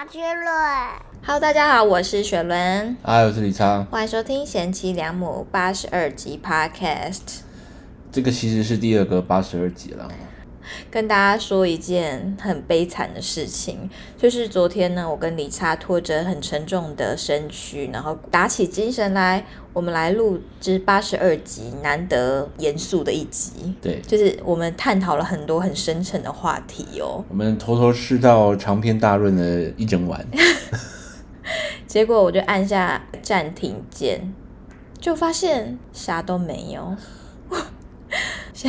马杰伦。Hello，大家好，我是雪伦，嗨，我是李昌。欢迎收听贤妻良母八十二集 Podcast。这个其实是第二个八十二集了。跟大家说一件很悲惨的事情，就是昨天呢，我跟李查拖着很沉重的身躯，然后打起精神来，我们来录制八十二集，难得严肃的一集。对，就是我们探讨了很多很深沉的话题哦。我们偷偷吃到长篇大论的一整晚。结果我就按下暂停键，就发现啥都没有，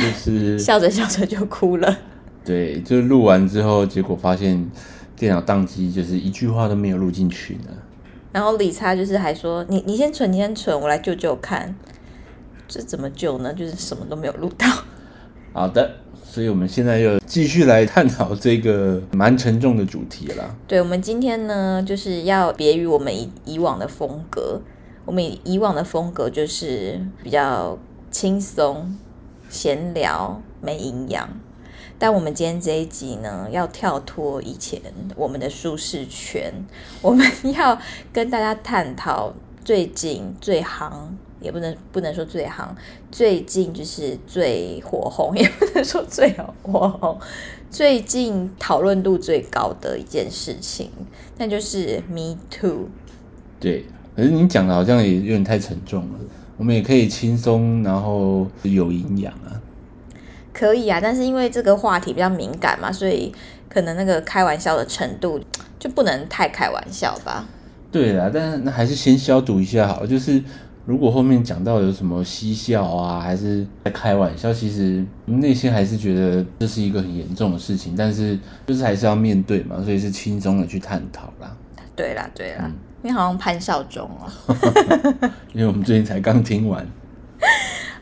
就是 笑着笑着就哭了。对，就是录完之后，结果发现电脑宕机，就是一句话都没有录进去呢。然后理查就是还说：“你你先存，你先存，我来救救看。”这怎么救呢？就是什么都没有录到。好的，所以我们现在又继续来探讨这个蛮沉重的主题啦。对，我们今天呢，就是要别于我们以以往的风格。我们以以往的风格就是比较轻松、闲聊、没营养。但我们今天这一集呢，要跳脱以前我们的舒适圈，我们要跟大家探讨最近最夯，也不能不能说最夯，最近就是最火红，也不能说最火红，最近讨论度最高的一件事情，那就是 Me Too。对，可是你讲的好像也有点太沉重了。我们也可以轻松，然后有营养啊。可以啊，但是因为这个话题比较敏感嘛，所以可能那个开玩笑的程度就不能太开玩笑吧。对啦，但是那还是先消毒一下好了。就是如果后面讲到有什么嬉笑啊，还是在开玩笑，其实内心还是觉得这是一个很严重的事情，但是就是还是要面对嘛，所以是轻松的去探讨啦。对啦，对啦，因为好像潘少忠哦。因为我们最近才刚听完，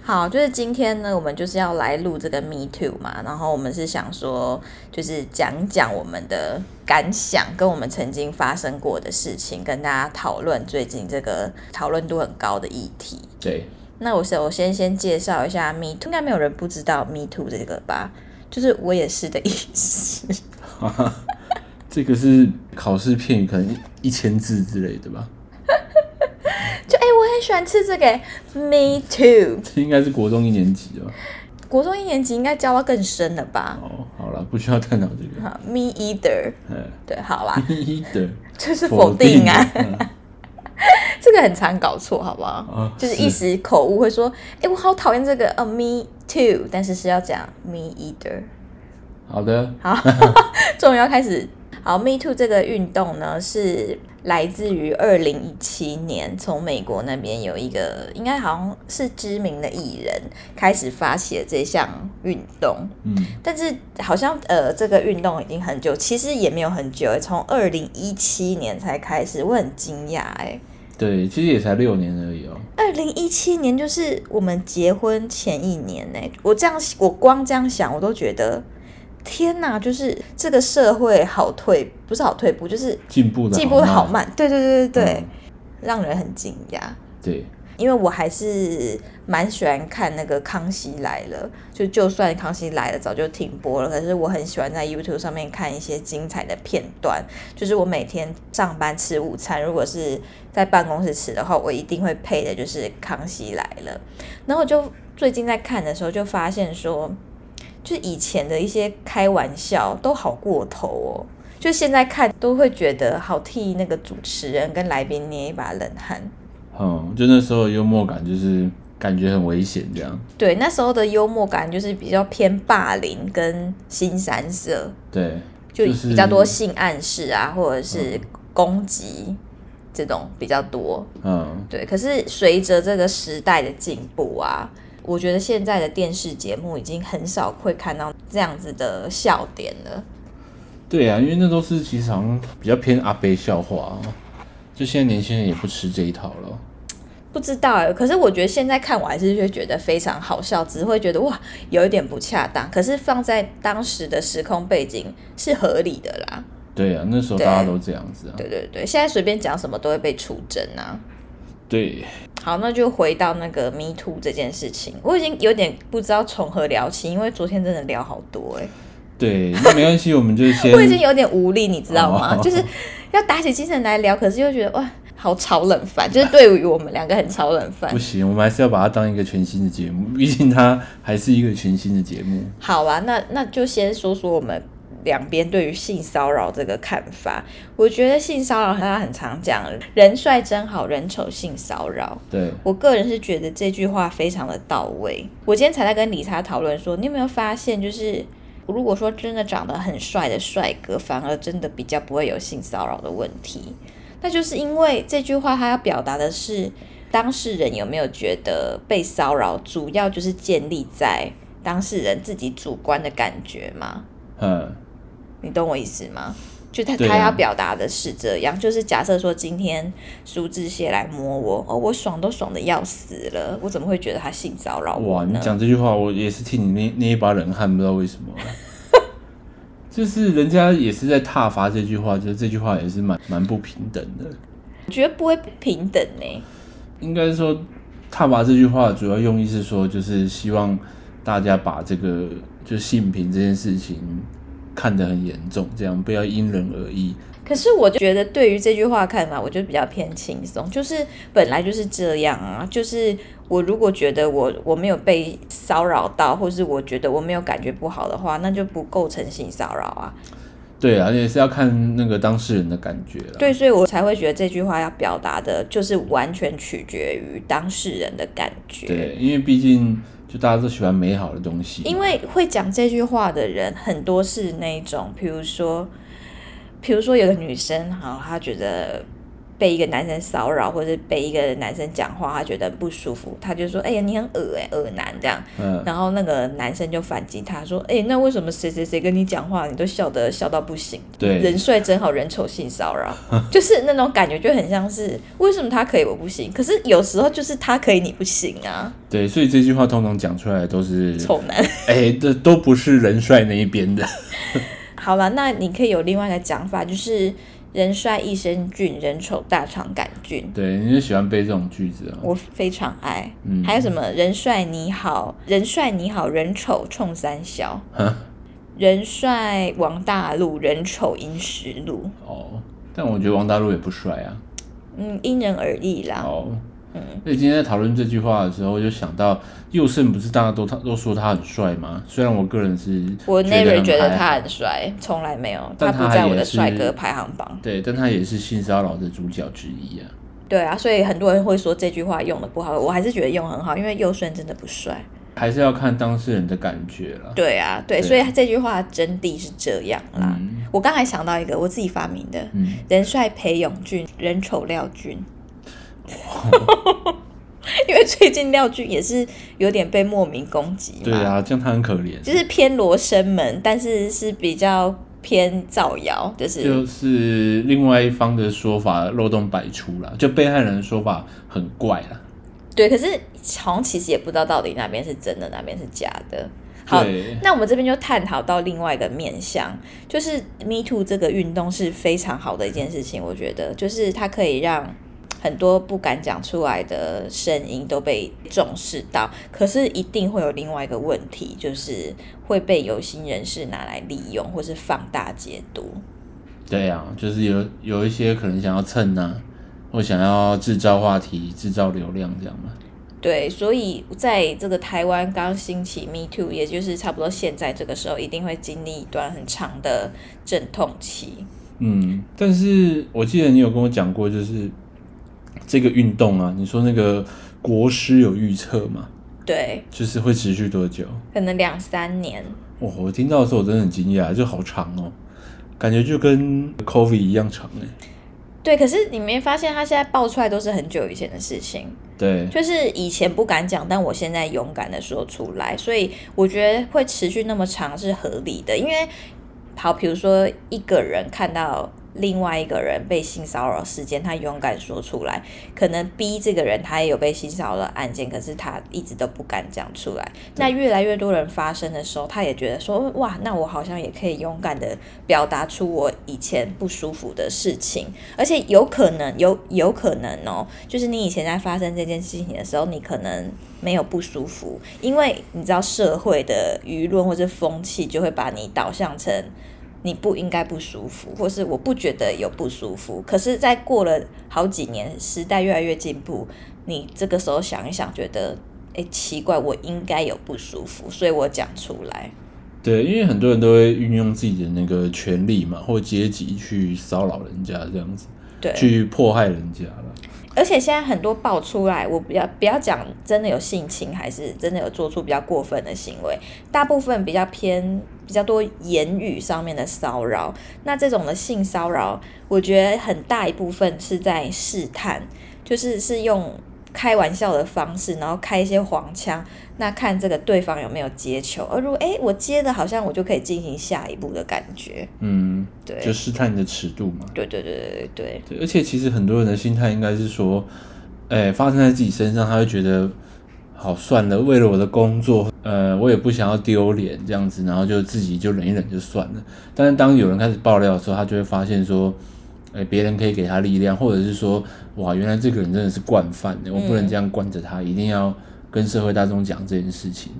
好，就是今天呢，我们就是要来录这个 Me Too 嘛，然后我们是想说，就是讲讲我们的感想，跟我们曾经发生过的事情，跟大家讨论最近这个讨论度很高的议题。对，那我首先先介绍一下 Me Too，应该没有人不知道 Me Too 这个吧？就是我也是的意思。这个是考试片语，可能一一千字之类的吧。就哎、我很喜欢吃这个 Me Too。这应该是国中一年级吧？国中一年级应该教到更深了吧？哦，好了，不需要探讨这个。好，Me either。嗯，对，好啦，一的就是否定啊。嗯这个很常搞错，好不好？哦就是一时口误会说，哎、我好讨厌这个，呃，me too，但是是要讲 me either。好的，好，终于要开始。好，me too 这个运动呢，是来自于二零一七年，从美国那边有一个应该好像是知名的艺人开始发起了这项运动。嗯，但是好像呃，这个运动已经很久，其实也没有很久，从二零一七年才开始，我很惊讶哎。对，其实也才六年而已哦。二零一七年就是我们结婚前一年呢，我这样我光这样想，我都觉得天哪，就是这个社会好退，不是好退步，就是进步的进步的好慢，对对对对对，嗯让人很惊讶。对，因为我还是蛮喜欢看那个《康熙来了》，就就算《康熙来了》早就停播了，可是我很喜欢在 YouTube 上面看一些精彩的片段。就是我每天上班吃午餐，如果是在办公室吃的话，我一定会配的就是《康熙来了》。然后我就最近在看的时候，就发现说，就是以前的一些开玩笑都好过头哦。就现在看都会觉得好替那个主持人跟来宾捏一把冷汗。嗯，就那时候的幽默感就是感觉很危险这样。对，那时候的幽默感就是比较偏霸凌跟新三色，对，就就比较多性暗示啊，或者是攻击这种比较多。嗯，对，可是随着这个时代的进步啊，我觉得现在的电视节目已经很少会看到这样子的笑点了。对啊，因为那都是其实好像比较偏阿悲笑话、哦，就现在年轻人也不吃这一套了。不知道哎，可是我觉得现在看我还是会觉得非常好笑，只会觉得哇有一点不恰当。可是放在当时的时空背景是合理的啦。对啊，那时候大家都这样子啊。对对对，现在随便讲什么都会被出征啊。对，好，那就回到那个 Me Too 这件事情，我已经有点不知道从何聊起，因为昨天真的聊好多哎、对，那没关系，我们就先。我已经有点无力，你知道吗？哦 就是要打起精神来聊，可是又觉得哇，好炒冷饭，就是对于我们两个很炒冷饭不。行，我们还是要把它当一个全新的节目，毕竟它还是一个全新的节目。好啊，那那就先说说我们两边对于性骚扰这个看法。我觉得性骚扰大家很常讲“人帅真好人丑性骚扰”，对，我个人是觉得这句话非常的到位。我今天才在跟理查讨论说，你有没有发现，就是如果说真的长得很帅的帅哥，反而真的比较不会有性骚扰的问题。那就是因为这句话他要表达的是，当事人有没有觉得被骚扰，主要就是建立在当事人自己主观的感觉嘛？嗯，你懂我意思吗？就他啊他要表达的是这样，就是假设说今天苏志燮来摸我，哦，我爽都爽的要死了，我怎么会觉得他性骚扰我哇，你？讲这句话，我也是替你捏捏一把冷汗，不知道为什么。就是人家也是在挞伐这句话，就是这句话也是蛮蛮不平等的。我觉得不会不平等呢、应该说，挞伐这句话主要用意是说，就是希望大家把这个就性平这件事情看得很严重，这样不要因人而异。可是我就觉得对于这句话看法，我就比较偏轻松，就是本来就是这样啊，就是我如果觉得我我没有被骚扰到，或是我觉得我没有感觉不好的话，那就不构成性骚扰啊。对啊，也是要看那个当事人的感觉了。对，所以我才会觉得这句话要表达的，就是完全取决于当事人的感觉。对，因为毕竟就大家都喜欢美好的东西。因为会讲这句话的人很多是那种，比如说，比如说有个女生，好，她觉得被一个男生骚扰，或者是被一个男生讲话，他觉得不舒服，他就说：“哎呀，你很恶哎、恶男这样。”嗯，然后那个男生就反击他说：“哎、那为什么谁谁谁跟你讲话，你都笑得笑到不行？对人帅真好人丑性骚扰，就是那种感觉，就很像是为什么他可以我不行？可是有时候就是他可以你不行啊，对，所以这句话通常讲出来都是，丑男。”哎，这都不是人帅那一边的。好了，那你可以有另外一个讲法，就是人帅益生菌，人丑大肠杆菌。对，你就喜欢背这种句子啊？我非常爱。嗯还有什么人帅你好，人帅你好，人丑冲三小。哈人帅王大陆，人丑殷实路。哦，但我觉得王大陆也不帅啊。嗯，因人而异啦。哦，嗯，所以今天在讨论这句话的时候，就想到佑胜不是大家都他都说他很帅吗？虽然我个人是我觉 never 觉得他很帅，从来没有，但他不在我的帅哥排行榜。对，但他也是性骚扰的主角之一啊。对啊，所以很多人会说这句话用的不好，我还是觉得用很好，因为佑顺真的不帅。还是要看当事人的感觉了。对啊，对，对所以这句话真谛是这样啦。嗯我刚才想到一个我自己发明的，嗯，人帅裴勇俊，人丑廖俊。因为最近廖俊也是有点被莫名攻击嘛，对啊，这样他很可怜。就是偏罗生门，但是是比较偏造谣，就是就是另外一方的说法漏洞百出啦，就被害人的说法很怪啦。对，可是好像其实也不知道到底哪边是真的，哪边是假的。好，那我们这边就探讨到另外一个面向，就是 Me Too 这个运动是非常好的一件事情，我觉得就是它可以让很多不敢讲出来的声音都被重视到，可是一定会有另外一个问题，就是会被有心人士拿来利用或是放大解读。对啊，就是有有一些可能想要蹭啊，或想要制造话题、制造流量这样嘛。对，所以在这个台湾刚兴起 Me Too，也就是差不多现在这个时候，一定会经历一段很长的阵痛期。嗯，但是我记得你有跟我讲过，就是这个运动啊，你说那个国师有预测吗，对，就是会持续多久？可能两三年。哦，我听到的时候我真的很惊讶，就好长哦，感觉就跟 COVID 一样长哎。对，可是你没发现他现在爆出来都是很久以前的事情，对，就是以前不敢讲，但我现在勇敢的说出来，所以我觉得会持续那么长是合理的。因为好，比如说一个人看到另外一个人被性骚扰事件，他勇敢说出来，可能 B 这个人他也有被性骚扰的案件，可是他一直都不敢讲出来。那越来越多人发生的时候，他也觉得说，哇，那我好像也可以勇敢的表达出我以前不舒服的事情，而且有可能有有可能哦，就是你以前在发生这件事情的时候，你可能没有不舒服，因为你知道社会的舆论或者风气就会把你导向成你不应该不舒服，或是我不觉得有不舒服。可是，在过了好几年，时代越来越进步，你这个时候想一想，觉得哎奇怪，我应该有不舒服，所以我讲出来。对，因为很多人都会运用自己的那个权利嘛，或阶级去骚扰人家这样子，对，去迫害人家了。而且现在很多爆出来，我不要不要讲真的有性侵，还是真的有做出比较过分的行为，大部分比较偏比较多言语上面的骚扰。那这种的性骚扰，我觉得很大一部分是在试探，就是是用。开玩笑的方式，然后开一些黄腔，那看这个对方有没有接球，而如果哎我接的好像我就可以进行下一步的感觉，嗯，对，就试探你的尺度嘛。对对对对对对。而且其实很多人的心态应该是说，哎，发生在自己身上，他会觉得好算了，为了我的工作，呃，我也不想要丢脸这样子，然后就自己就忍一忍就算了。但是当有人开始爆料的时候，他就会发现说。哎，别人可以给他力量，或者是说，哇，原来这个人真的是惯犯的，我不能这样惯着他，一定要跟社会大众讲这件事情。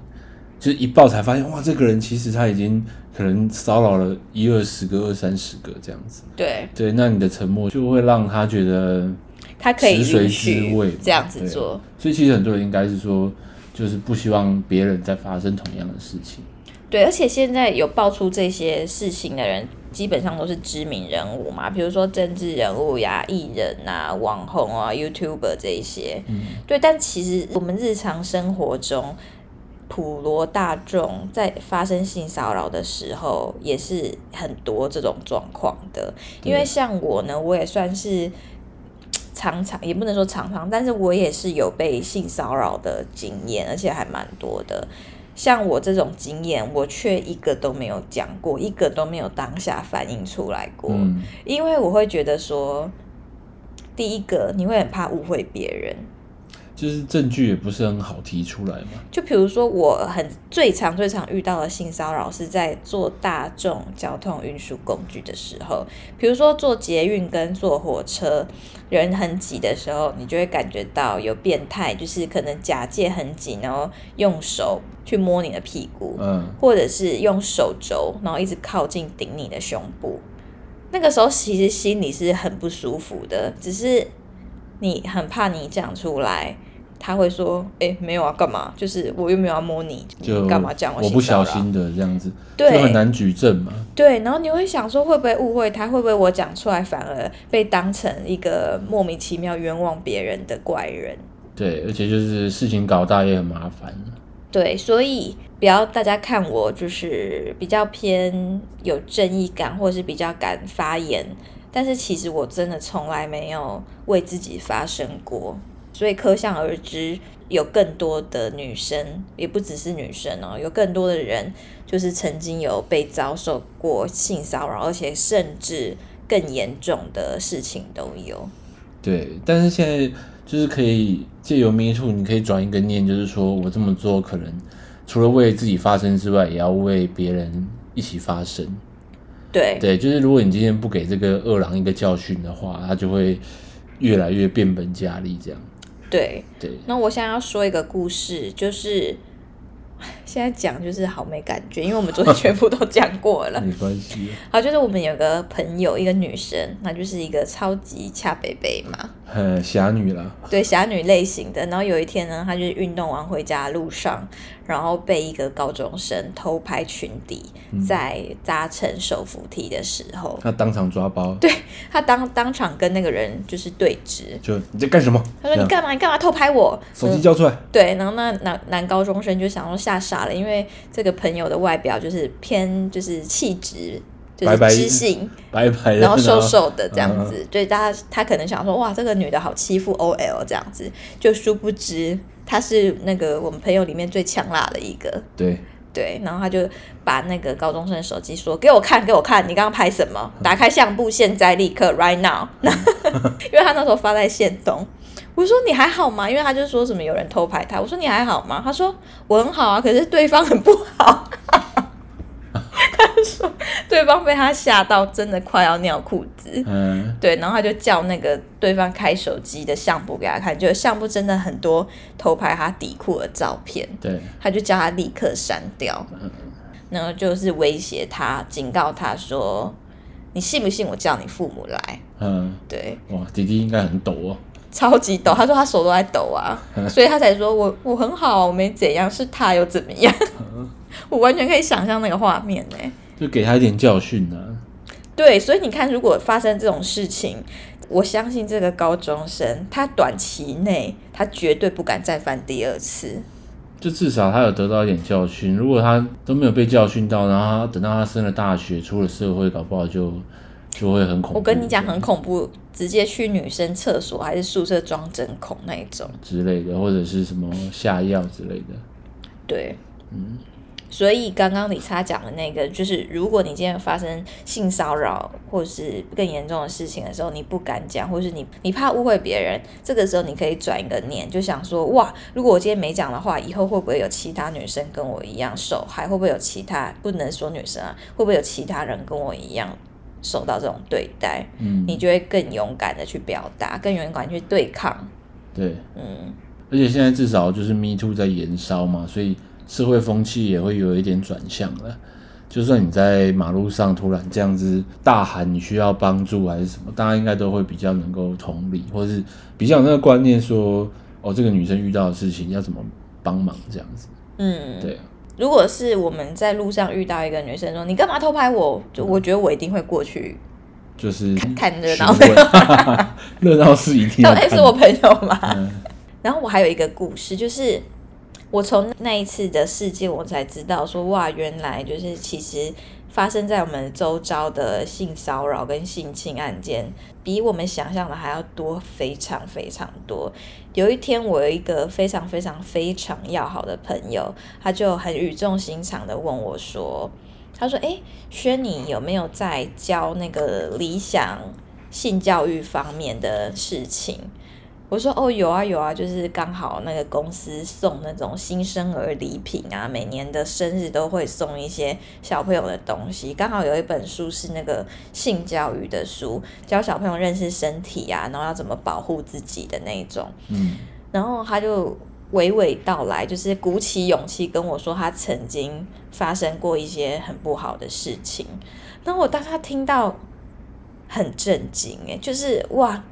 就是一报才发现，哇，这个人其实他已经可能骚扰了一二十个、二三十个这样子。对对，那你的沉默就会让他觉得他可以食髓知味这样子做。所以其实很多人应该是说，就是不希望别人再发生同样的事情。对，而且现在有爆出这些事情的人，基本上都是知名人物嘛，比如说政治人物呀、艺人啊、网红啊、YouTuber 这一些。嗯。对，但其实我们日常生活中，普罗大众在发生性骚扰的时候，也是很多这种状况的。因为像我呢，我也算是常常，也不能说常常，但是我也是有被性骚扰的经验，而且还蛮多的。像我这种经验，我却一个都没有讲过，一个都没有当下反映出来过，因为我会觉得说，第一个你会很怕误会别人。就是证据也不是很好提出来嘛。就比如说，我很最常、最常遇到的性骚扰是在坐大众交通运输工具的时候，比如说坐捷运跟坐火车，人很挤的时候，你就会感觉到有变态，就是可能假借很紧，然后用手去摸你的屁股，嗯，或者是用手肘，然后一直靠近顶你的胸部。那个时候其实心里是很不舒服的，只是你很怕你讲出来。他会说：“哎，没有啊，干嘛？就是我又没有要摸你，就干嘛这样？我不小心的这样子，对，就很难举证嘛。对，然后你会想说，会不会误会他？会不会我讲出来反而被当成一个莫名其妙冤枉别人的怪人？对，而且就是事情搞大也很麻烦。对，所以不要大家看我就是比较偏有正义感，或者是比较敢发言，但是其实我真的从来没有为自己发声过。”所以可想而知，有更多的女生，也不只是女生哦，有更多的人就是曾经有被遭受过性骚扰，而且甚至更严重的事情都有。对，但是现在就是可以借由 Me Too，你可以转一个念，就是说我这么做可能除了为自己发声之外，也要为别人一起发声。对对，就是如果你今天不给这个二郎一个教训的话，他就会越来越变本加厉这样。对，对，那我现在要说一个故事，就是现在讲就是好没感觉，因为我们昨天全部都讲过了。没关系。好，就是我们有个朋友，一个女生，那就是一个超级恰北北嘛，呃，侠女啦。对，侠女类型的。然后有一天呢，她就是运动完回家的路上。然后被一个高中生偷拍裙底，在搭乘手扶梯的时候，他当场抓包。对她当当场跟那个人就是对峙，就你在干什么？她说你干嘛？你干嘛偷拍我？手机交出来。对，然后那男男高中生就想说吓傻了，因为这个朋友的外表就是偏就是气质就是知性，白白，然后瘦瘦的这样子，对，大家他可能想说哇，这个女的好欺负，OL 这样子，就殊不知。她是那个我们朋友里面最强辣的一个，对对，然后他就把那个高中生的手机说：“给我看，给我看，你刚刚拍什么？打开相簿，现在立刻，right now。”因为他那时候发在线东，我说：“你还好吗？”因为他就说什么有人偷拍他，我说：“你还好吗？”他说：“我很好啊，可是对方很不好。”他说：“对方被他吓到，真的快要尿裤子。”嗯，对，然后他就叫那个对方开手机的相簿给他看，就相簿真的很多偷拍他底裤的照片。对，他就叫他立刻删掉。然后就是威胁他，警告他说：“你信不信我叫你父母来嗯，？”对，哇，弟弟应该很抖哦。超级抖。他说他手都在抖啊，所以他才说我我很好，我没怎样，是他又怎么样？我完全可以想象那个画面呢、就给他一点教训啊。对，所以你看，如果发生这种事情，我相信这个高中生他短期内他绝对不敢再犯第二次。就至少他有得到一点教训。如果他都没有被教训到，然后他等到他升了大学，出了社会，搞不好就就会很恐怖。我跟你讲，很恐怖，直接去女生厕所还是宿舍装针孔那一种。之类的，或者是什么下药之类的。对，嗯，所以刚刚理查讲的那个，就是如果你今天发生性骚扰或是更严重的事情的时候，你不敢讲，或是你你怕误会别人，这个时候你可以转一个念，就想说，哇，如果我今天没讲的话，以后会不会有其他女生跟我一样受害？会不会有其他不能说女生啊？会不会有其他人跟我一样受到这种对待？嗯，你就会更勇敢的去表达，更勇敢去对抗。对，嗯，而且现在至少就是 Me Too 在燃烧嘛，所以社会风气也会有一点转向了。就算你在马路上突然这样子大喊你需要帮助还是什么，大家应该都会比较能够同理，或是比较有那个观念说，哦，这个女生遇到的事情要怎么帮忙这样子。嗯，对啊，如果是我们在路上遇到一个女生说你干嘛偷拍我，就我觉得我一定会过去就是看热闹。热闹是一定要哎、看是我朋友吗？嗯然后我还有一个故事，就是我从那一次的事件，我才知道说，哇，原来就是其实发生在我们周遭的性骚扰跟性侵案件，比我们想象的还要多，非常非常多。有一天，我有一个非常非常非常要好的朋友，他就很语重心长的问我说：“他说，诶，轩，你有没有在教那个理想性教育方面的事情？”我说哦有啊有啊，就是刚好那个公司送那种新生儿礼品啊，每年的生日都会送一些小朋友的东西。刚好有一本书是那个性教育的书，教小朋友认识身体啊，然后要怎么保护自己的那一种。嗯，然后他就娓娓道来，就是鼓起勇气跟我说他曾经发生过一些很不好的事情。然后我当他听到很震惊，诶，就是哇，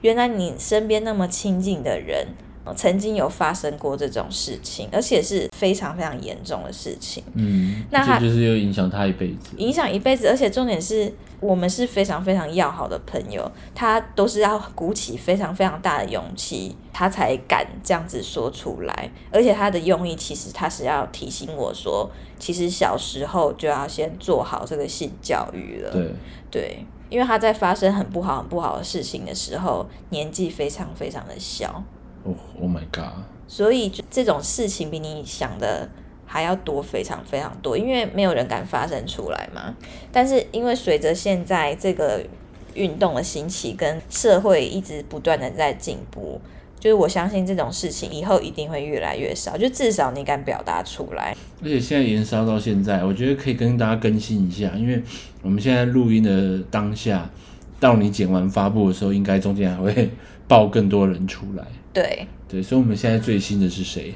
原来你身边那么亲近的人，呃曾经有发生过这种事情，而且是非常非常严重的事情。嗯，那他这就是又影响他一辈子。影响一辈子，而且重点是我们是非常非常要好的朋友，他都是要鼓起非常非常大的勇气，他才敢这样子说出来。而且他的用意其实他是要提醒我说，其实小时候就要先做好这个性教育了。对，对，因为他在发生很不好很不好的事情的时候，年纪非常非常的小，哦，Oh my god，所以这种事情比你想的还要多，非常非常多，因为没有人敢发生出来嘛。但是因为随着现在这个运动的兴起，跟社会一直不断的在进步，就是我相信这种事情以后一定会越来越少，就至少你敢表达出来。而且现在延烧到现在，我觉得可以跟大家更新一下，因为我们现在录音的当下，到你剪完发布的时候，应该中间还会 爆更多人出来。对，对，所以我们现在最新的是谁？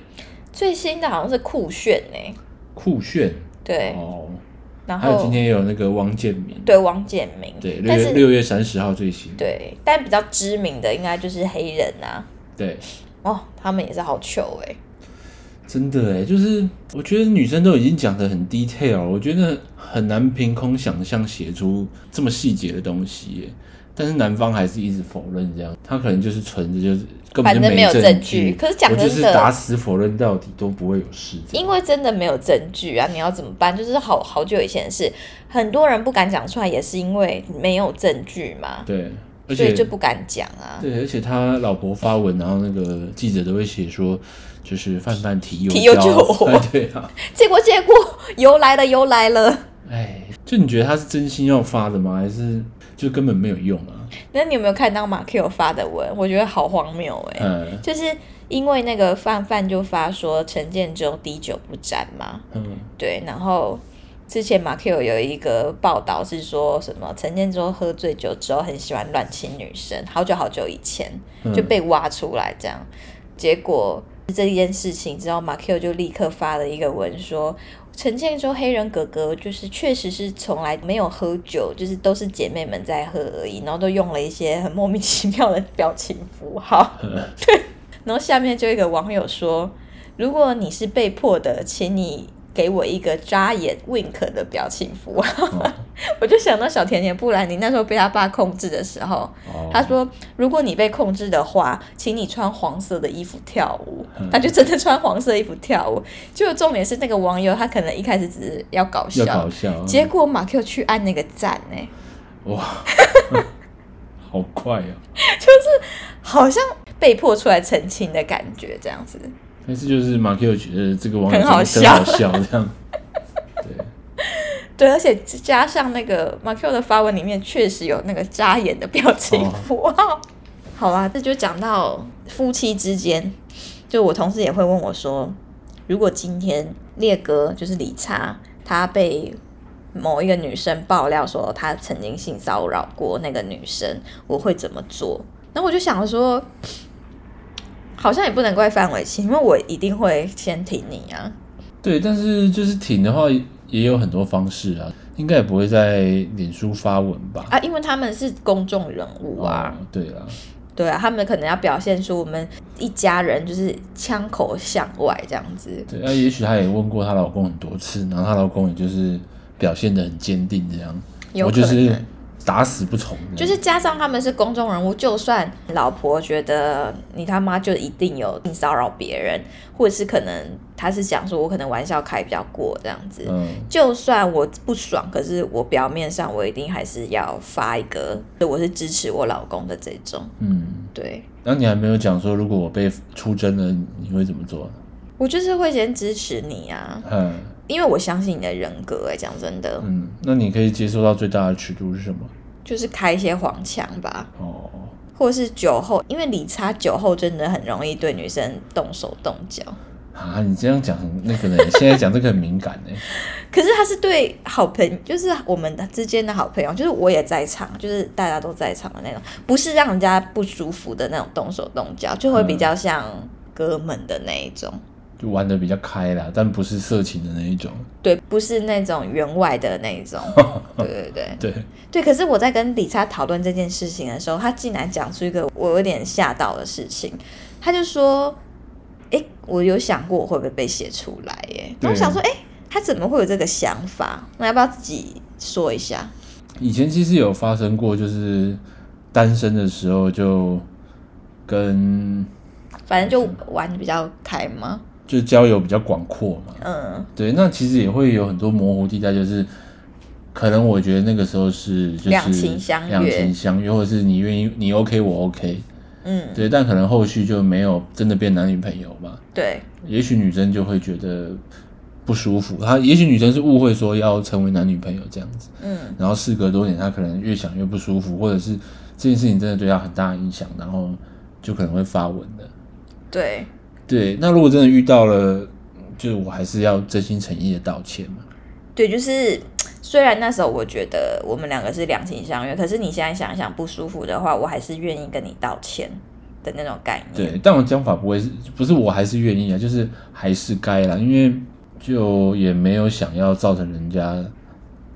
最新的好像是酷炫呢、酷炫对，哦，然还有今天也有那个汪建明，对汪建明，对，六但是月六月三十号最新，对，但比较知名的应该就是黑人啊，对，哦，他们也是好糗哎、真的哎，就是我觉得女生都已经讲的很 detail，我觉得很难凭空想象写出这么细节的东西耶。但是男方还是一直否认这样，他可能就是存着就是根本就反正没有证证据可是讲我就是真的打死否认到底都不会有事。因为真的没有证据啊，你要怎么办？就是好好久以前的事，很多人不敢讲出来，也是因为没有证据嘛，对，而所以且就不敢讲啊。对，而且他老婆发文，然后那个记者都会写说，就是范范提油提油救火哎对啊，结果结果油来了油来了，哎，就你觉得他是真心要发的吗？还是就根本没有用啊？那你有没有看到马 Q 发的文？我觉得好荒谬哎、嗯就是因为那个范范就发说陈建州滴酒不沾嘛，嗯，对，然后之前马 Q 有一个报道是说什么陈建州喝醉酒之后很喜欢乱亲女生，好久好久以前嗯就被挖出来这样，结果这件事情之后，马 Q 就立刻发了一个文说。陈建州黑人哥哥就是确实是从来没有喝酒，就是都是姐妹们在喝而已，然后都用了一些很莫名其妙的表情符号。对，然后下面就一个网友说，如果你是被迫的，请你。给我一个眨眼 wink 的表情符号，我就想到小甜甜布兰妮那时候被他爸控制的时候，他说：“如果你被控制的话，请你穿黄色的衣服跳舞。”他就真的穿黄色衣服跳舞。就重点是那个网友，他可能一开始只是要搞笑，搞笑，结果马 Q 去按那个赞呢，哇，好快啊！就是好像被迫出来澄清的感觉，这样子。但是就是马 Q 觉得这个网友很好笑，这样，对对，而且加上那个马 Q 的发文里面确实有那个扎眼的表情符号。好啦，这就讲到夫妻之间，就我同事也会问我说，如果今天烈哥就是理查，他被某一个女生爆料说他曾经性骚扰过那个女生，我会怎么做？那我就想说。好像也不能怪范玮琪，因为我一定会先挺你啊。对，但是就是挺的话，也有很多方式啊，应该也不会在脸书发文吧？啊，因为他们是公众人物啊。对啊，对啊，他们可能要表现出我们一家人就是枪口向外这样子。对啊，也许她也问过她老公很多次，然后她老公也就是表现的很坚定这样。有可能。打死不从，就是加上他们是公众人物，就算老婆觉得你他妈就一定有性骚扰别人，或者是可能他是想说我可能玩笑开比较过这样子，嗯，就算我不爽，可是我表面上我一定还是要发一个我是支持我老公的这种，嗯，对。那你还没有讲说，如果我被出征了，你会怎么做？我就是会先支持你啊，嗯。因为我相信你的人格，哎，讲真的。嗯，那你可以接受到最大的尺度是什么？就是开一些黄腔吧。哦。或者是酒后，因为理查酒后真的很容易对女生动手动脚。啊，你这样讲那个人现在讲这个很敏感呢。可是他是对好朋友，就是我们之间的好朋友，就是我也在场，就是大家都在场的那种，不是让人家不舒服的那种动手动脚，就会比较像哥们的那一种。就玩的比较开啦，但不是色情的那一种。对，不是那种员外的那一种。对 对对。对。对。可是我在跟理查讨论这件事情的时候，他竟然讲出一个我有点吓到的事情。他就说：“哎，我有想过我会不会被写出来？耶。”我想说：“哎，他怎么会有这个想法？那要不要自己说一下？”以前其实有发生过，就是单身的时候就跟，反正就玩的比较开吗？就交友比较广阔嘛，嗯，对，那其实也会有很多模糊地带，就是可能我觉得那个时候是就是两情相悦，两情相悦，或者是你愿意你 OK 我 OK，嗯，对，但可能后续就没有真的变男女朋友嘛，对，也许女生就会觉得不舒服，她也许女生是误会说要成为男女朋友这样子，嗯，然后事隔多年，她可能越想越不舒服，或者是这件事情真的对她很大影响，然后就可能会发文的，对。对，那如果真的遇到了，就是我还是要真心诚意的道歉嘛。对，就是虽然那时候我觉得我们两个是两情相悦，可是你现在想一想不舒服的话，我还是愿意跟你道歉的那种概念。对，但我讲法不会是，不是我还是愿意啊，就是还是该啦，因为就也没有想要造成人家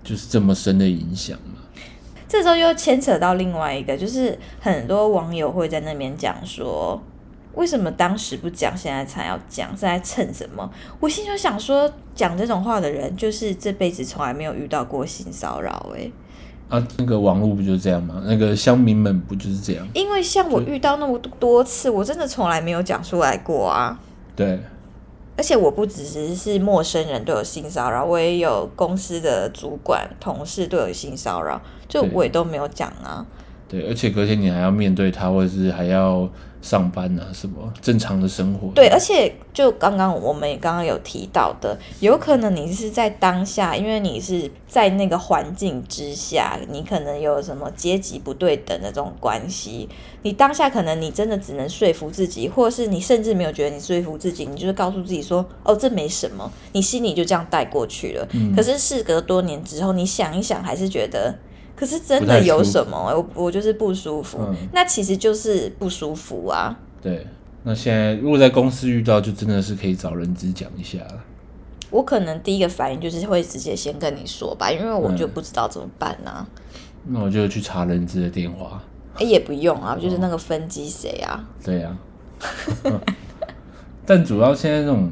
就是这么深的影响嘛。这时候又牵扯到另外一个，就是很多网友会在那边讲说。为什么当时不讲，现在才要讲？是在蹭什么？我心就想说，讲这种话的人，就是这辈子从来没有遇到过性骚扰。哎，啊，那个网络不就是这样吗？那个乡民们不就是这样？因为像我遇到那么多次，我真的从来没有讲出来过啊。对，而且我不只是是陌生人都有性骚扰，我也有公司的主管、同事都有性骚扰，就我也都没有讲啊。对，而且隔天你还要面对他，或者是还要。上班啊，什么正常的生活？对，而且就刚刚我们也刚刚有提到的，有可能你是在当下，因为你是在那个环境之下，你可能有什么阶级不对等的这种关系，你当下可能你真的只能说服自己，或者是你甚至没有觉得你说服自己，你就是告诉自己说，哦，这没什么，你心里就这样带过去了。嗯。可是事隔多年之后，你想一想，还是觉得。可是真的有什么？我我就是不舒服，那其实就是不舒服啊。对，那现在如果在公司遇到，就真的是可以找人资讲一下。我可能第一个反应就是会直接先跟你说吧，因为我就不知道怎么办呢、那我就去查人资的电话。哎、也不用啊，就是那个分机谁啊？对呀、但主要现在这种，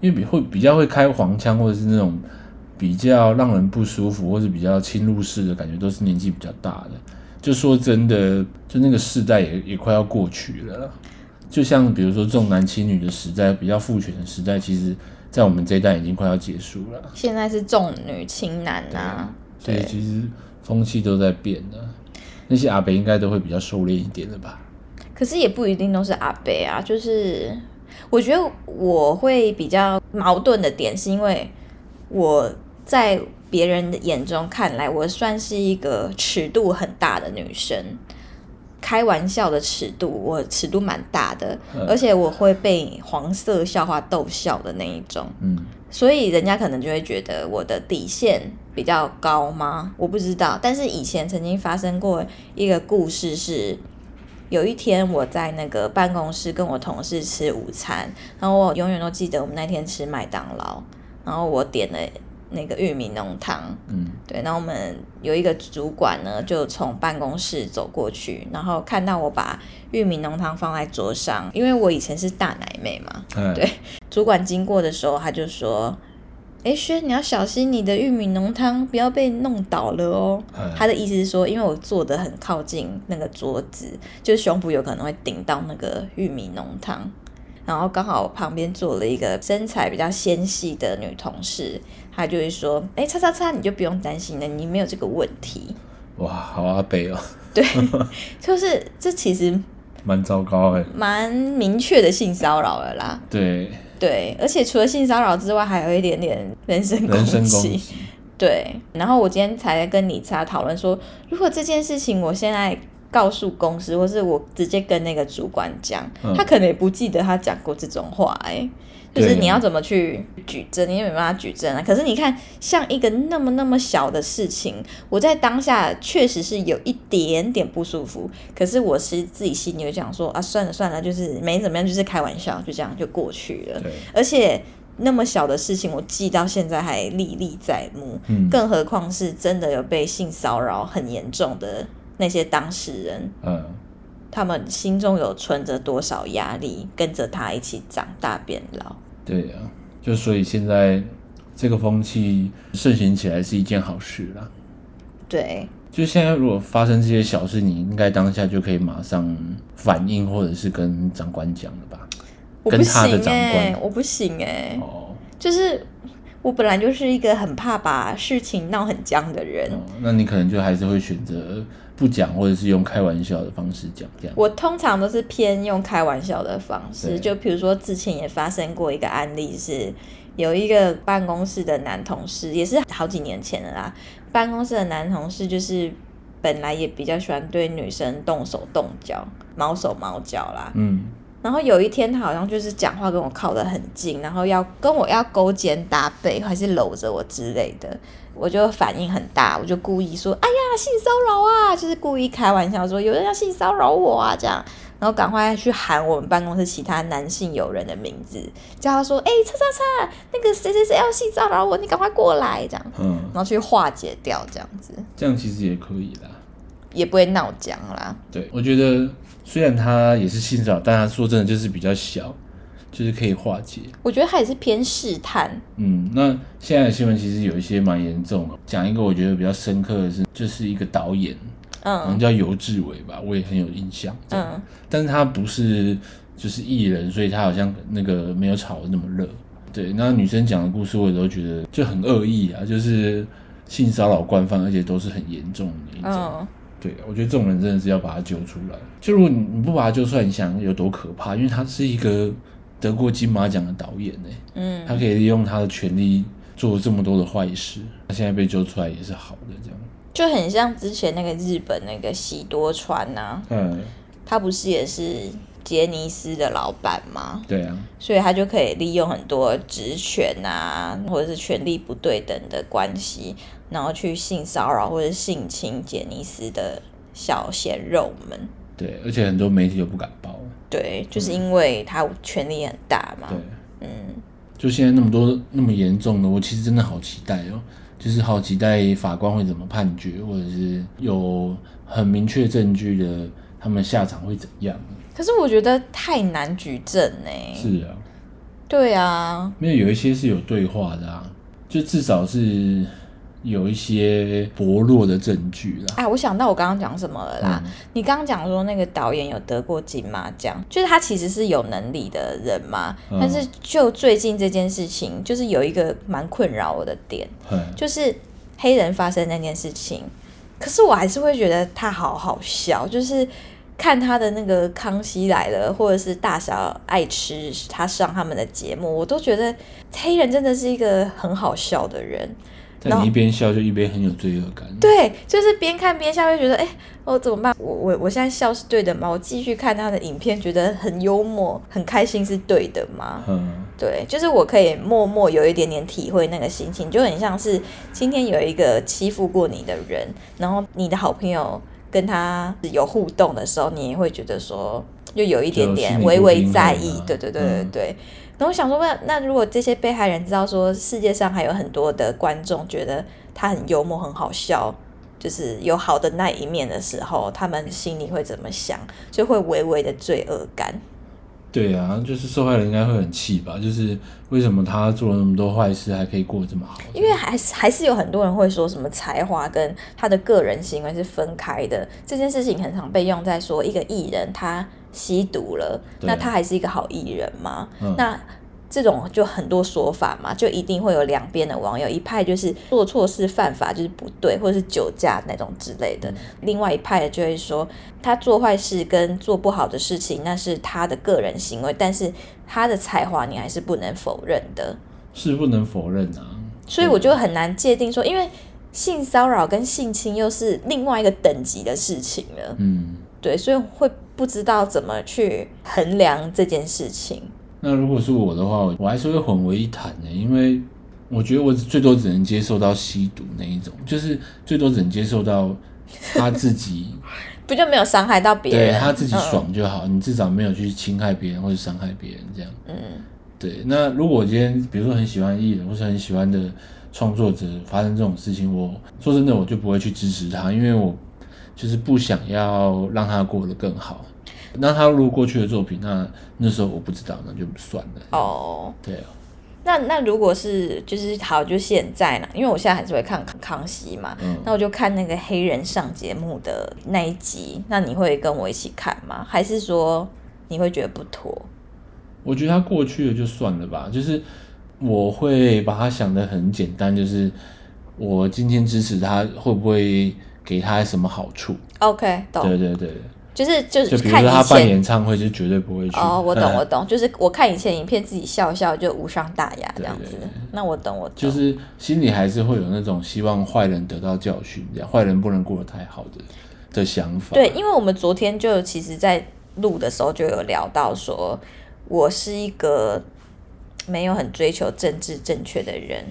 因为比会比较会开黄腔，或者是那种比较让人不舒服，或是比较侵入式的感觉，都是年纪比较大的。就说真的，就那个世代也也快要过去了。就像比如说重男轻女的时代，比较父权的时代，其实在我们这一代已经快要结束了。现在是重女轻男啊，所以其实风气都在变的。那些阿北应该都会比较收敛一点的吧？可是也不一定都是阿伯啊，就是我觉得我会比较矛盾的点，是因为我在别人的眼中看来，我算是一个尺度很大的女生。开玩笑的尺度，我尺度蛮大的，嗯而且我会被黄色笑话逗笑的那一种，嗯，所以人家可能就会觉得我的底线比较高吗？我不知道。但是以前曾经发生过一个故事是，有一天我在那个办公室跟我同事吃午餐，然后我永远都记得我们那天吃麦当劳，然后我点了那个玉米浓汤，嗯，对，然后我们有一个主管呢，就从办公室走过去，然后看到我把玉米浓汤放在桌上，因为我以前是大奶妹嘛，嗯对主管经过的时候，他就说：“哎，轩，你要小心你的玉米浓汤不要被弄倒了哦。哎。他的意思是说，因为我坐的很靠近那个桌子，就是胸部有可能会顶到那个玉米浓汤。然后刚好我旁边坐了一个身材比较纤细的女同事，她就会说：“哎，叉叉叉，你就不用担心了，你没有这个问题。哇，好阿北哦，”对，就是这其实 蛮糟糕哎。蛮明确的性骚扰了啦。对，对，而且除了性骚扰之外，还有一点点人身攻人身攻击。对，然后我今天才跟你查讨论说，如果这件事情我现在告诉公司，或是我直接跟那个主管讲，嗯他可能也不记得他讲过这种话、哎，就是你要怎么去举证，你也没办法举证啊。可是你看，像一个那么那么小的事情，我在当下确实是有一点点不舒服，可是我是自己心里就讲说啊，算了算了，就是没怎么样，就是开玩笑，就这样就过去了。而且那么小的事情，我记到现在还历历在目，嗯，更何况是真的有被性骚扰很严重的那些当事人，嗯，他们心中有存着多少压力，跟着他一起长大变老。对啊，就所以现在这个风气盛行起来是一件好事啦。对，就现在如果发生这些小事，你应该当下就可以马上反应，或者是跟长官讲了吧？我不跟他的长行哎、官我不行哎、哦，就是我本来就是一个很怕把事情闹很僵的人。哦那你可能就还是会选择不讲，或者是用开玩笑的方式讲这样。我通常都是偏用开玩笑的方式，就比如说之前也发生过一个案例是，有一个办公室的男同事，也是好几年前的啦。办公室的男同事就是本来也比较喜欢对女生动手动脚、毛手毛脚啦。嗯，然后有一天他好像就是讲话跟我靠得很近，然后要跟我要勾肩搭背，还是搂着我之类的，我就反应很大，我就故意说：“哎呀，性骚扰啊！”就是故意开玩笑说有人要性骚扰我啊这样，然后赶快去喊我们办公室其他男性友人的名字，叫他说：“哎、叉叉叉，那个谁谁谁要性骚扰我，你赶快过来！”这样，嗯，然后去化解掉这样子，这样其实也可以啦。也不会闹僵啦。对，我觉得虽然他也是性骚扰，但他说真的就是比较小，就是可以化解。我觉得他也是偏试探，嗯，那现在的新闻其实有一些蛮严重的。讲一个我觉得比较深刻的是，就是一个导演，好像嗯叫尤志伟吧，我也很有印象。嗯，嗯，但是他不是就是艺人，所以他好像那个没有炒的那么热。对，那女生讲的故事我也都觉得就很恶意啊，就是性骚扰惯犯，而且都是很严重的那一种。嗯，对，我觉得这种人真的是要把他揪出来。就如果你你不把他揪出来，你想有多可怕？因为他是一个得过金马奖的导演呢，嗯，他可以利用他的权利做这么多的坏事。他现在被揪出来也是好的，这样。就很像之前那个日本那个喜多川呐、嗯，他不是也是杰尼斯的老板吗？对啊，所以他就可以利用很多职权啊，或者是权力不对等的关系，然后去性骚扰或者性侵杰尼斯的小鲜肉们。对，而且很多媒体都不敢报。对，就是因为他权力很大嘛。对，嗯，就现在那么多那么严重的，我其实真的好期待哦，就是好期待法官会怎么判决，或者是有很明确证据的，他们下场会怎样？可是我觉得太难举证呢。是啊，对啊，因为有一些是有对话的啊，就至少是。有一些薄弱的证据啦。哎，我想到我刚刚讲什么了啦？你刚刚讲说那个导演有得过金马奖，就是他其实是有能力的人嘛。但是就最近这件事情，就是有一个蛮困扰我的点，就是黑人发生那件事情。可是我还是会觉得他好好笑，就是看他的那个《康熙来了》，或者是大小爱吃他上他们的节目，我都觉得黑人真的是一个很好笑的人。你一边笑就一边很有罪恶感。对，就是边看边笑，会觉得哎，我怎么办？我我我现在笑是对的吗？我继续看他的影片，觉得很幽默、很开心是对的吗？嗯，对，就是我可以默默有一点点体会那个心情，就很像是今天有一个欺负过你的人，然后你的好朋友跟他有互动的时候，你也会觉得说，又有一点点微微在意。对对对对对。然后想说，那那如果这些被害人知道说世界上还有很多的观众觉得他很幽默、很好笑，就是有好的那一面的时候，他们心里会怎么想？就会微微的罪恶感。对啊，就是受害人应该会很气吧？就是为什么他做了那么多坏事还可以过得这么好？因为还是还是有很多人会说什么才华跟他的个人行为是分开的。这件事情很常被用在说一个艺人他。吸毒了，那他还是一个好艺人吗？那这种就很多说法嘛，就一定会有两边的网友，一派就是做错事犯法就是不对，或者是酒驾那种之类的；另外一派的就会说他做坏事跟做不好的事情那是他的个人行为，但是他的才华你还是不能否认的，是不能否认啊。所以我就很难界定说，因为性骚扰跟性侵又是另外一个等级的事情了。嗯。对，所以会不知道怎么去衡量这件事情。那如果是我的话，我还是会混为一谈的，因为我觉得我最多只能接受到吸毒那一种，就是最多只能接受到他自己，不就没有伤害到别人，对他自己爽就好，你至少没有去侵害别人或者伤害别人这样。嗯，对。那如果我今天比如说很喜欢艺人或是很喜欢的创作者发生这种事情，我说真的我就不会去支持他，因为我。就是不想要让他过得更好。那他录过去的作品，那那时候我不知道，那就算了。哦，对啊。那那如果是就是好，就现在呢？因为我现在还是会看康熙嘛。嗯。那我就看那个黑人上节目的那一集。那你会跟我一起看吗？还是说你会觉得不妥？我觉得他过去了就算了吧。就是我会把他想的很简单，就是我今天支持他，会不会？给他什么好处？OK，懂。对对对，就是就是，就比如说他办演唱会，就绝对不会去。哦，我懂我懂，就是我看以前影片，自己笑笑就无伤大雅这样子。那我懂我懂。就是心里还是会有那种希望坏人得到教训，这样坏人不能过得太好的的想法。对，因为我们昨天就其实，在录的时候就有聊到说，我是一个。没有很追求政治正确的人，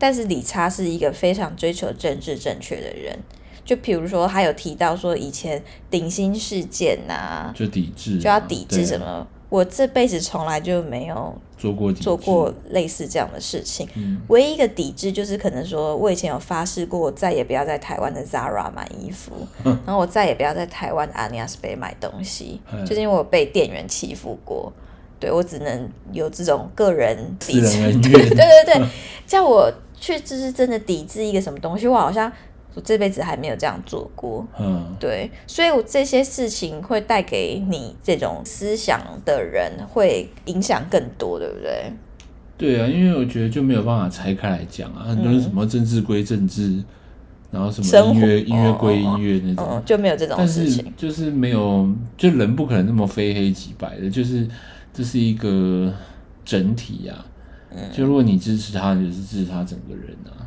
但是李查是一个非常追求政治正确的人。就比如说，他有提到说以前顶新事件呐，就抵制，就要抵制什么？我这辈子从来就没有做过做过类似这样的事情。唯一一个抵制就是可能说我以前有发誓过，再也不要在台湾的 Zara 买衣服，然后我再也不要在台湾的 Anias Bay 买东西，就是因为我被店员欺负过。对我只能有这种个人抵制，对对对对，叫我去就是真的抵制一个什么东西，我好像我这辈子还没有这样做过。嗯，对，所以我这些事情会带给你这种思想的人会影响更多，对不对？对啊，因为我觉得就没有办法拆开来讲啊，很多人什么政治归政治，然后什么音乐音乐归音乐那种，就没有这种事情，就是没有，就人不可能那么非黑即白的，就是。这是一个整体呀，就如果你支持他，就是支持他整个人啊。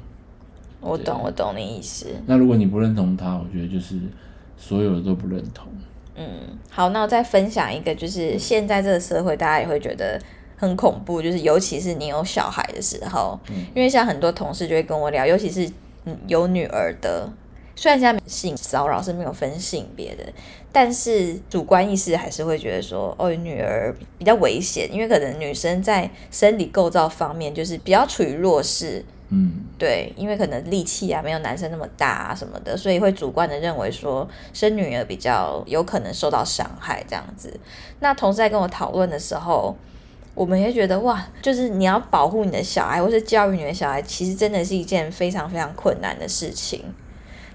我懂，我懂你意思。那如果你不认同他，我觉得就是所有的都不认同。嗯，好，那我再分享一个，就是现在这个社会，大家也会觉得很恐怖，就是尤其是你有小孩的时候，因为像很多同事就会跟我聊，尤其是有女儿的，虽然现在性骚扰是没有分性别的，但是主观意识还是会觉得说，哦，女儿比较危险，因为可能女生在生理构造方面就是比较处于弱势，嗯，对，因为可能力气啊没有男生那么大啊什么的，所以会主观的认为说生女儿比较有可能受到伤害这样子。那同事在跟我讨论的时候，我们也觉得哇，就是你要保护你的小孩，或是教育你的小孩，其实真的是一件非常非常困难的事情。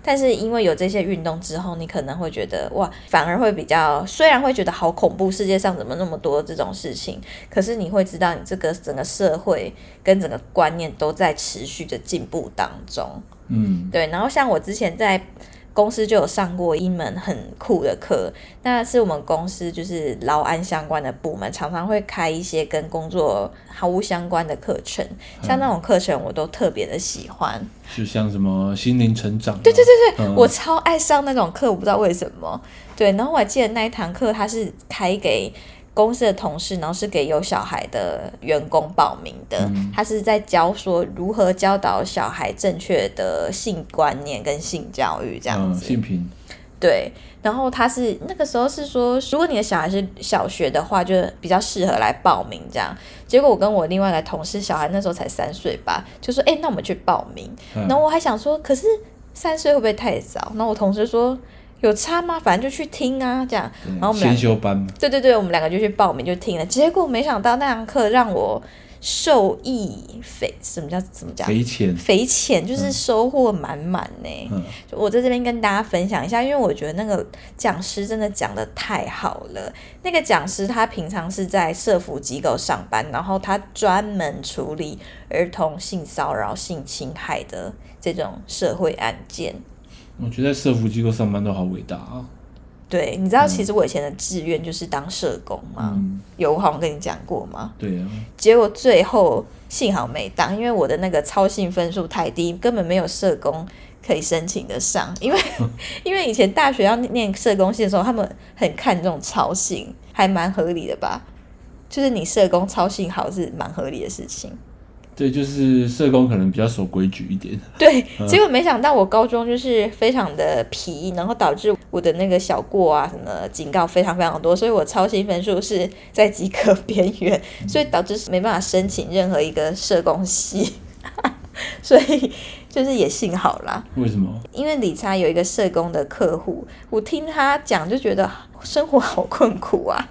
但是因为有这些运动之后，你可能会觉得哇，反而会比较，虽然会觉得好恐怖，世界上怎么那么多这种事情，可是你会知道，你这个整个社会跟整个观念都在持续的进步当中。嗯，对，然后像我之前在公司就有上过一门很酷的课，那是我们公司就是劳安相关的部门，常常会开一些跟工作毫无相关的课程，像那种课程我都特别的喜欢。就像什么心灵成长、对对对对，我超爱上那种课，我不知道为什么。对，然后我还记得那一堂课，它是开给。公司的同事，然后是给有小孩的员工报名的。他是在教说如何教导小孩正确的性观念跟性教育这样子。性平。对，然后他是那个时候是说，如果你的小孩是小学的话，就比较适合来报名这样。结果我跟我另外一个同事小孩那时候才三岁吧，就说：“哎，那我们去报名。”然后我还想说，可是三岁会不会太早？那我同事说。有差吗？反正就去听啊，这样。然后我们先修班。对对对，我们两个就去报名就听了。结果没想到那堂课让我受益匪，什么叫怎么讲？匪浅。匪浅就是收获满满呢。嗯。我在这边跟大家分享一下，因为我觉得那个讲师真的讲的太好了。那个讲师他平常是在社福机构上班，然后他专门处理儿童性骚扰、性侵害的这种社会案件。我觉得在社福机构上班都好伟大啊！对，你知道其实我以前的志愿就是当社工吗？有我好像跟你讲过吗？对啊。结果最后幸好没当，因为我的那个操性分数太低，根本没有社工可以申请得上。因为 因为以前大学要念社工系的时候，他们很看重操性，还蛮合理的吧？就是你社工操性好是蛮合理的事情。对，就是社工可能比较守规矩一点。对，结果没想到我高中就是非常的皮，然后导致我的那个小过啊什么警告非常非常多，所以我超新分数是在及格边缘，所以导致没办法申请任何一个社工系，所以就是也幸好啦。为什么？因为理查有一个社工的客户，我听他讲就觉得生活好困苦啊。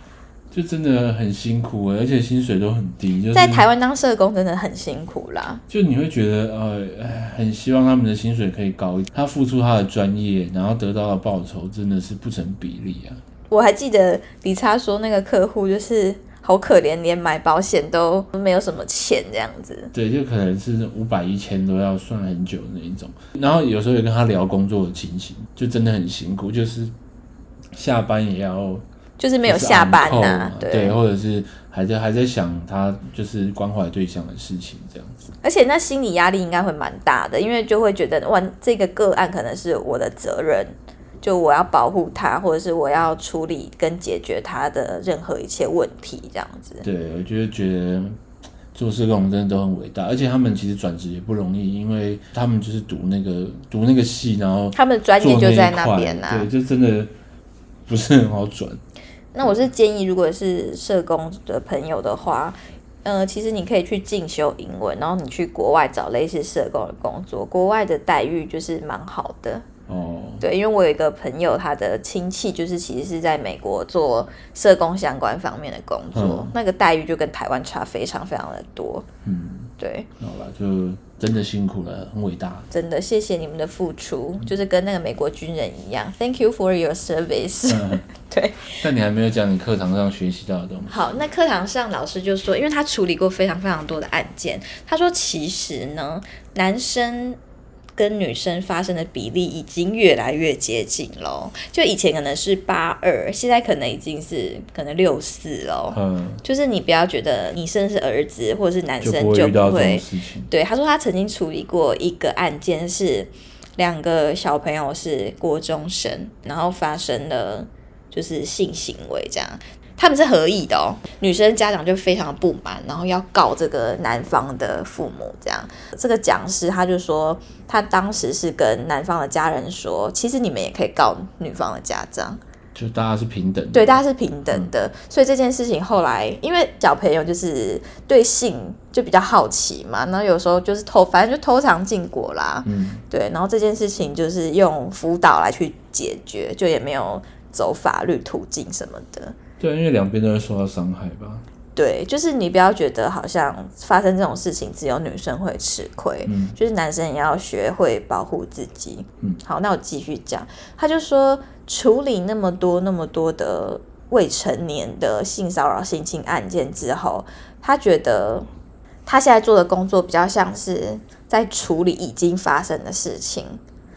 就真的很辛苦，而且薪水都很低。就在台湾当社工真的很辛苦啦。就你会觉得呃，很希望他们的薪水可以高一点。他付出他的专业，然后得到的报酬真的是不成比例啊。我还记得李查说那个客户就是好可怜，连买保险都没有什么钱这样子。对，就可能是五百一千都要算很久那一种。然后有时候也跟他聊工作的情形，就真的很辛苦，就是下班也要。就是没有下班呐，对，或者是还在还在想他就是关怀对象的事情这样子，而且那心理压力应该会蛮大的，因为就会觉得哇，这个个案可能是我的责任，就我要保护他，或者是我要处理跟解决他的任何一切问题这样子。对，我就觉得做社工真的都很伟大，而且他们其实转职也不容易，因为他们就是读那个读那个系，然后他们专业就在那边呐，对，就真的不是很好转。那我是建议，如果是社工的朋友的话，呃，其实你可以去进修英文，然后你去国外找类似社工的工作，国外的待遇就是蛮好的。哦，对，因为我有一个朋友，他的亲戚就是其实是在美国做社工相关方面的工作，那个待遇就跟台湾差非常非常的多。嗯，对。好了，就。真的辛苦了，很伟大。真的，谢谢你们的付出，就是跟那个美国军人一样。Thank you for your service。对。但你还没有讲你课堂上学习到的东西。好，那课堂上老师就说，因为他处理过非常非常多的案件，他说其实呢，男生。跟女生发生的比例已经越来越接近喽，就以前可能是八二，现在可能已经是可能六四喽。嗯，就是你不要觉得你生是儿子或者是男生就不会。对，他说他曾经处理过一个案件，是两个小朋友是国中生，然后发生了就是性行为这样。他们是合意的哦。女生家长就非常不满，然后要告这个男方的父母。这样，这个讲师他就说，他当时是跟男方的家人说，其实你们也可以告女方的家长。就大家是平等的，对，大家是平等的，所以这件事情后来，因为小朋友就是对性就比较好奇嘛，然后有时候就是偷，反正就偷尝禁果啦，嗯，对，然后这件事情就是用辅导来去解决，就也没有走法律途径什么的。对，因为两边都会受到伤害吧。对，就是你不要觉得好像发生这种事情只有女生会吃亏，嗯，就是男生也要学会保护自己。嗯，好，那我继续讲，他就说处理那么多那么多的未成年的性骚扰、性侵案件之后，他觉得他现在做的工作比较像是在处理已经发生的事情，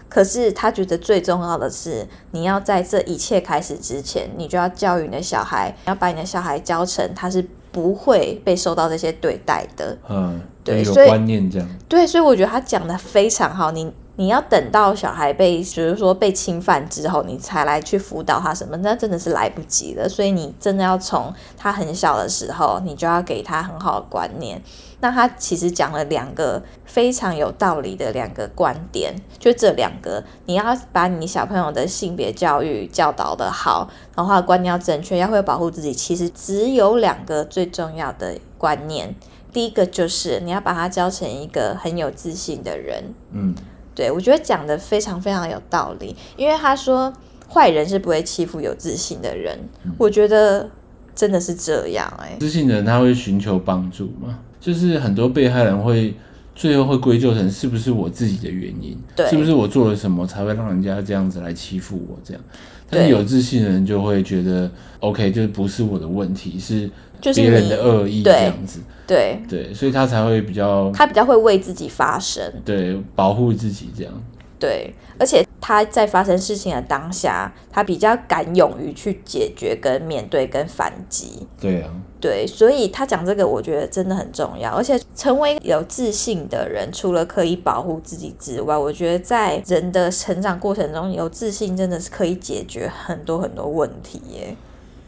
可是他觉得最重要的是，你要在这一切开始之前，你就要教育你的小孩，要把你的小孩教成他是。不会被受到这些对待的，嗯，对，所以观念这样，对，所以我觉得他讲的非常好。你你要等到小孩被，比如说被侵犯之后，你才来去辅导他什么，那真的是来不及了。所以你真的要从他很小的时候，你就要给他很好的观念。那他其实讲了两个非常有道理的两个观点，就这两个，你要把你小朋友的性别教育教导的好，然后他的观念要正确，要会保护自己。其实只有两个最重要的观念，第一个就是你要把他教成一个很有自信的人。嗯，对我觉得讲的非常非常有道理，因为他说坏人是不会欺负有自信的人，我觉得真的是这样。哎，自信的人他会寻求帮助吗？就是很多被害人会最后会归咎成是不是我自己的原因，是不是我做了什么才会让人家这样子来欺负我这样？但是有自信的人就会觉得 OK，就是不是我的问题，是别人的恶意这样子。对对，所以他才会比较，他比较会为自己发声，对，保护自己这样。对，而且他在发生事情的当下，他比较敢勇于去解决、跟面对、跟反击。对啊，对，所以他讲这个，我觉得真的很重要。而且成为有自信的人，除了可以保护自己之外，我觉得在人的成长过程中，有自信真的是可以解决很多很多问题耶。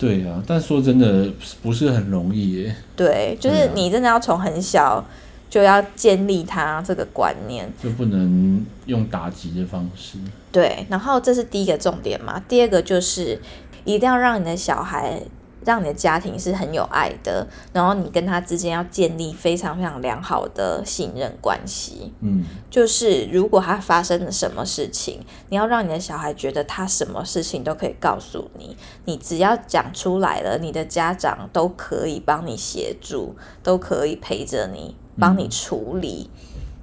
对啊，但说真的，不是很容易耶。对，就是你真的要从很小。就要建立他这个观念，就不能用打击的方式。对，然后这是第一个重点嘛。第二个就是一定要让你的小孩，让你的家庭是很有爱的，然后你跟他之间要建立非常非常良好的信任关系。嗯，就是如果他发生了什么事情，你要让你的小孩觉得他什么事情都可以告诉你，你只要讲出来了，你的家长都可以帮你协助，都可以陪着你。帮你处理，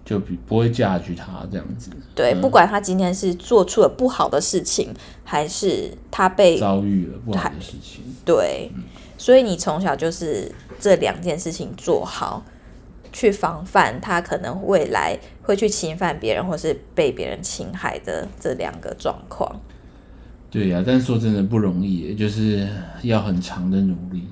就比不会嫁娶他这样子。对，不管他今天是做出了不好的事情，还是他被遭遇了不好的事情。对，所以你从小就是这两件事情做好，去防范他可能未来会去侵犯别人，或是被别人侵害的这两个状况。对呀，但是说真的不容易，就是要很长的努力。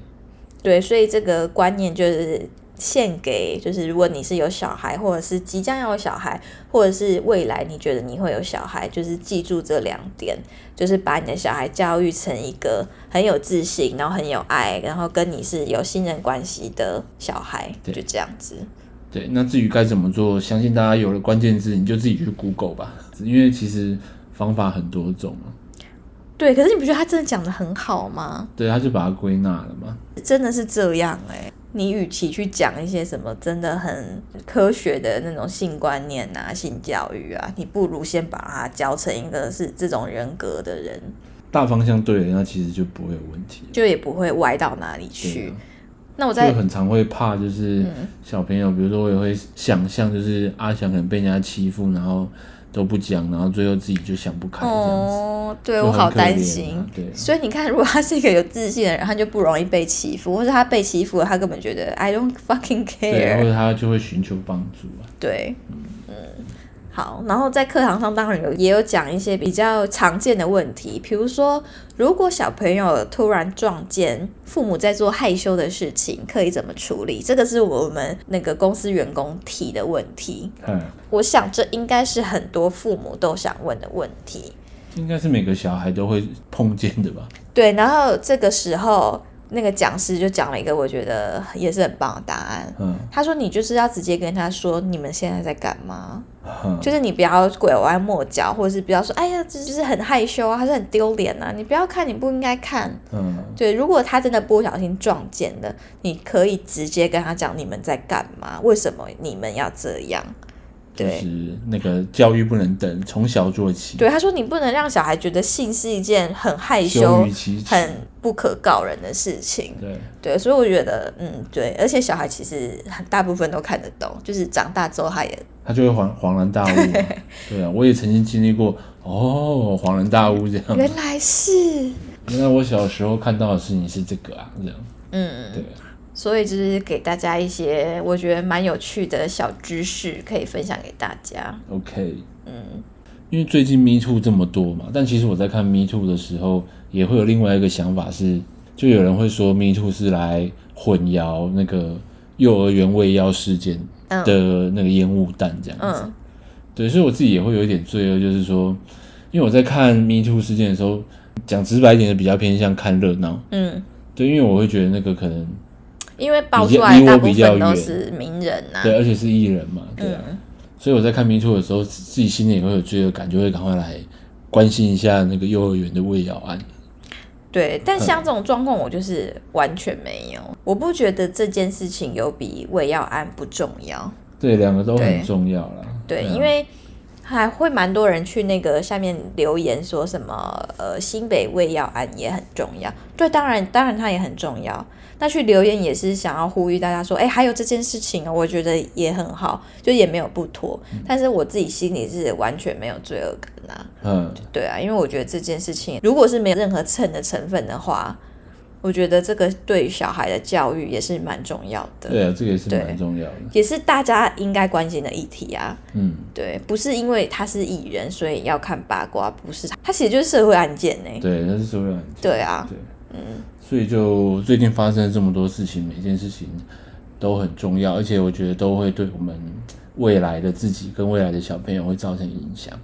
对，所以这个观念就是。献给就是，如果你是有小孩，或者是即将要有小孩，或者是未来你觉得你会有小孩，就是记住这两点，就是把你的小孩教育成一个很有自信，然后很有爱，然后跟你是有信任关系的小孩，就这样子。对，那至于该怎么做，相信大家有了关键字，你就自己去 Google 吧，因为其实方法很多种对，可是你不觉得他真的讲的很好吗？对，他就把它归纳了嘛。真的是这样哎。你与其去讲一些什么真的很科学的那种性观念啊、性教育啊，你不如先把它教成一个是这种人格的人。大方向对了，那其实就不会有问题，就也不会歪到哪里去。那我在很常会怕，就是小朋友，比如说我也会想象，就是阿翔可能被人家欺负，然后。都不讲，然后最后自己就想不开，这样子，对我好担心。对，所以你看，如果他是一个有自信的人，他就不容易被欺负，或者他被欺负了，他根本觉得 I don't fucking care，或者他就会寻求帮助啊。对，嗯。好，然后在课堂上当然有也有讲一些比较常见的问题，比如说，如果小朋友突然撞见父母在做害羞的事情，可以怎么处理？这个是我们那个公司员工提的问题。嗯，我想这应该是很多父母都想问的问题，应该是每个小孩都会碰见的吧？对，然后这个时候那个讲师就讲了一个我觉得也是很棒的答案。嗯他说：“你就是要直接跟他说你们现在在干嘛，嗯就是你不要拐弯抹角，或者是不要说哎呀，这就是很害羞啊，还是很丢脸啊，你不要看，你不应该看。嗯对，如果他真的不小心撞见了，你可以直接跟他讲你们在干嘛，为什么你们要这样。”对就是那个教育不能等，从小做起，对，他说你不能让小孩觉得性是一件很害羞很不可告人的事情。对，对，所以我觉得，嗯，对，而且小孩其实很大部分都看得懂，就是长大之后他也他就会恍恍然大悟嘛。对啊，我也曾经经历过，哦，恍然大悟这样。原来是，原来我小时候看到的事情是这个啊，这样。嗯，对，所以就是给大家一些我觉得蛮有趣的小知识，可以分享给大家。OK，嗯，因为最近 Me Too 这么多嘛，但其实我在看 Me Too 的时候，也会有另外一个想法是，就有人会说 Me Too 是来混淆那个幼儿园喂药事件嗯的那个烟雾弹这样子。嗯对，所以我自己也会有一点罪恶，就是说，因为我在看 Me Too 事件的时候，讲直白一点的，比较偏向看热闹。嗯，对，因为我会觉得那个可能因为爆出来大部分都是名人呐、对，而且是艺人嘛，对啊。嗯所以我在看 Me Too 的时候，自己心里也会有罪恶感，就会赶快来关心一下那个幼儿园的喂药案。对，但像这种状况，我就是完全没有。我不觉得这件事情有比胃药案不重要。对，两个都很重要啦。对，啊因为还会蛮多人去那个下面留言说什么呃新北胃药案也很重要。对，当然当然它也很重要。那去留言也是想要呼吁大家说，哎，还有这件事情哦，我觉得也很好，就也没有不妥。但是我自己心里是完全没有罪恶感啊。嗯，对啊，因为我觉得这件事情如果是没有任何蹭的成分的话，我觉得这个对于小孩的教育也是蛮重要的，对啊，这个也是蛮重要的。也是大家应该关心的议题啊。嗯，对，不是因为他是艺人所以要看八卦，不是，他其实就是社会案件呢。对，那是社会案件。对啊，对，嗯，所以就最近发生了这么多事情，每件事情都很重要，而且我觉得都会对我们未来的自己跟未来的小朋友会造成影响。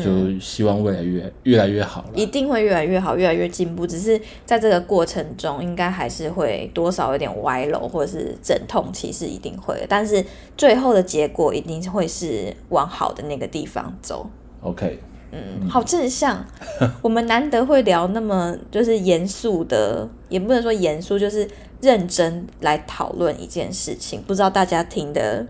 就希望未来越越来越好一。定会越来越好，越来越进步。只是在这个过程中，应该还是会多少有点歪楼或者是阵痛期是一定会的，但是最后的结果一定会是往好的那个地方走。OK，嗯，好正向。我们难得会聊那么就是严肃的，也不能说严肃，就是认真来讨论一件事情。不知道大家听的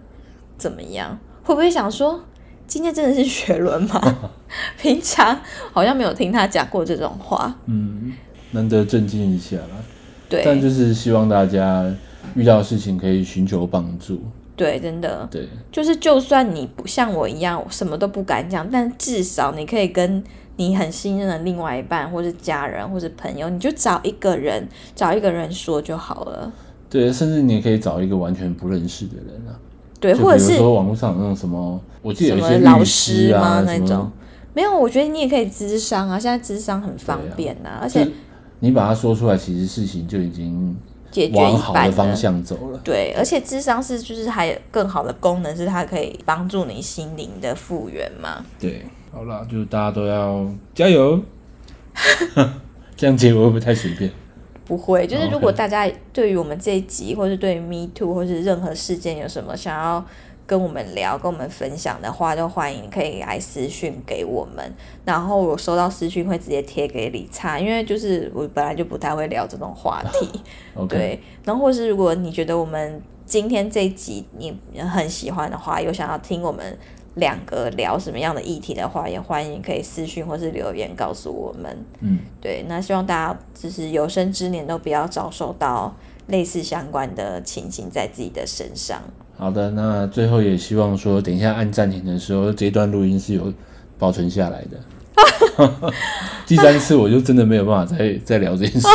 怎么样？会不会想说，今天真的是学伦吗？平常好像没有听他讲过这种话。嗯，难得震惊一下啦。对，但就是希望大家遇到事情可以寻求帮助。对，真的对，就是，就算你不像我一样什么都不敢讲，但至少你可以跟你很信任的另外一半，或是家人，或是朋友，你就找一个人，找一个人说就好了。对，甚至你也可以找一个完全不认识的人啊。对，或者是说网络上有那种什么，我记得什有一些么老师吗啊，那种，没有，我觉得你也可以咨商啊，现在咨商很方便啊、而且你把它说出来，其实事情就已经解决往好的方向走了。对，而且智商是就是还有更好的功能，是它可以帮助你心灵的复原嘛。对，好啦，就大家都要加油。这样结尾会不会太随便？不会，就是如果大家对于我们这一集，或是对于 Me Too，或是任何事件有什么想要跟我们聊、跟我们分享的话，就欢迎可以来私讯给我们。然后我收到私讯会直接贴给理查，因为就是我本来就不太会聊这种话题。对，然后或是如果你觉得我们今天这一集你很喜欢的话，有想要听我们两个聊什么样的议题的话，也欢迎可以私讯或是留言告诉我们。嗯，对，那希望大家就是有生之年都不要遭受到类似相关的情形在自己的身上。好的，那最后也希望说，等一下按暂停的时候，这一段录音是有保存下来的。第三次我就真的没有办法再 再聊这件事，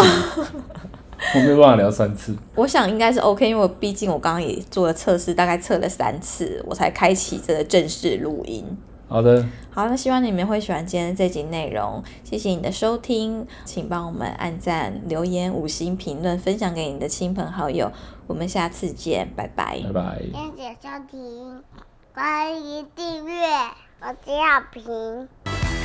我没有办法聊三次。我想应该是 OK，因为我毕竟我刚刚也做了测试，大概测了三次，我才开启这个正式录音。好的，好，那希望你们会喜欢今天这集内容，谢谢你的收听，请帮我们按赞、留言、五星评论，分享给你的亲朋好友，我们下次见，拜拜拜拜。谢谢收听，欢迎订阅，我是小平。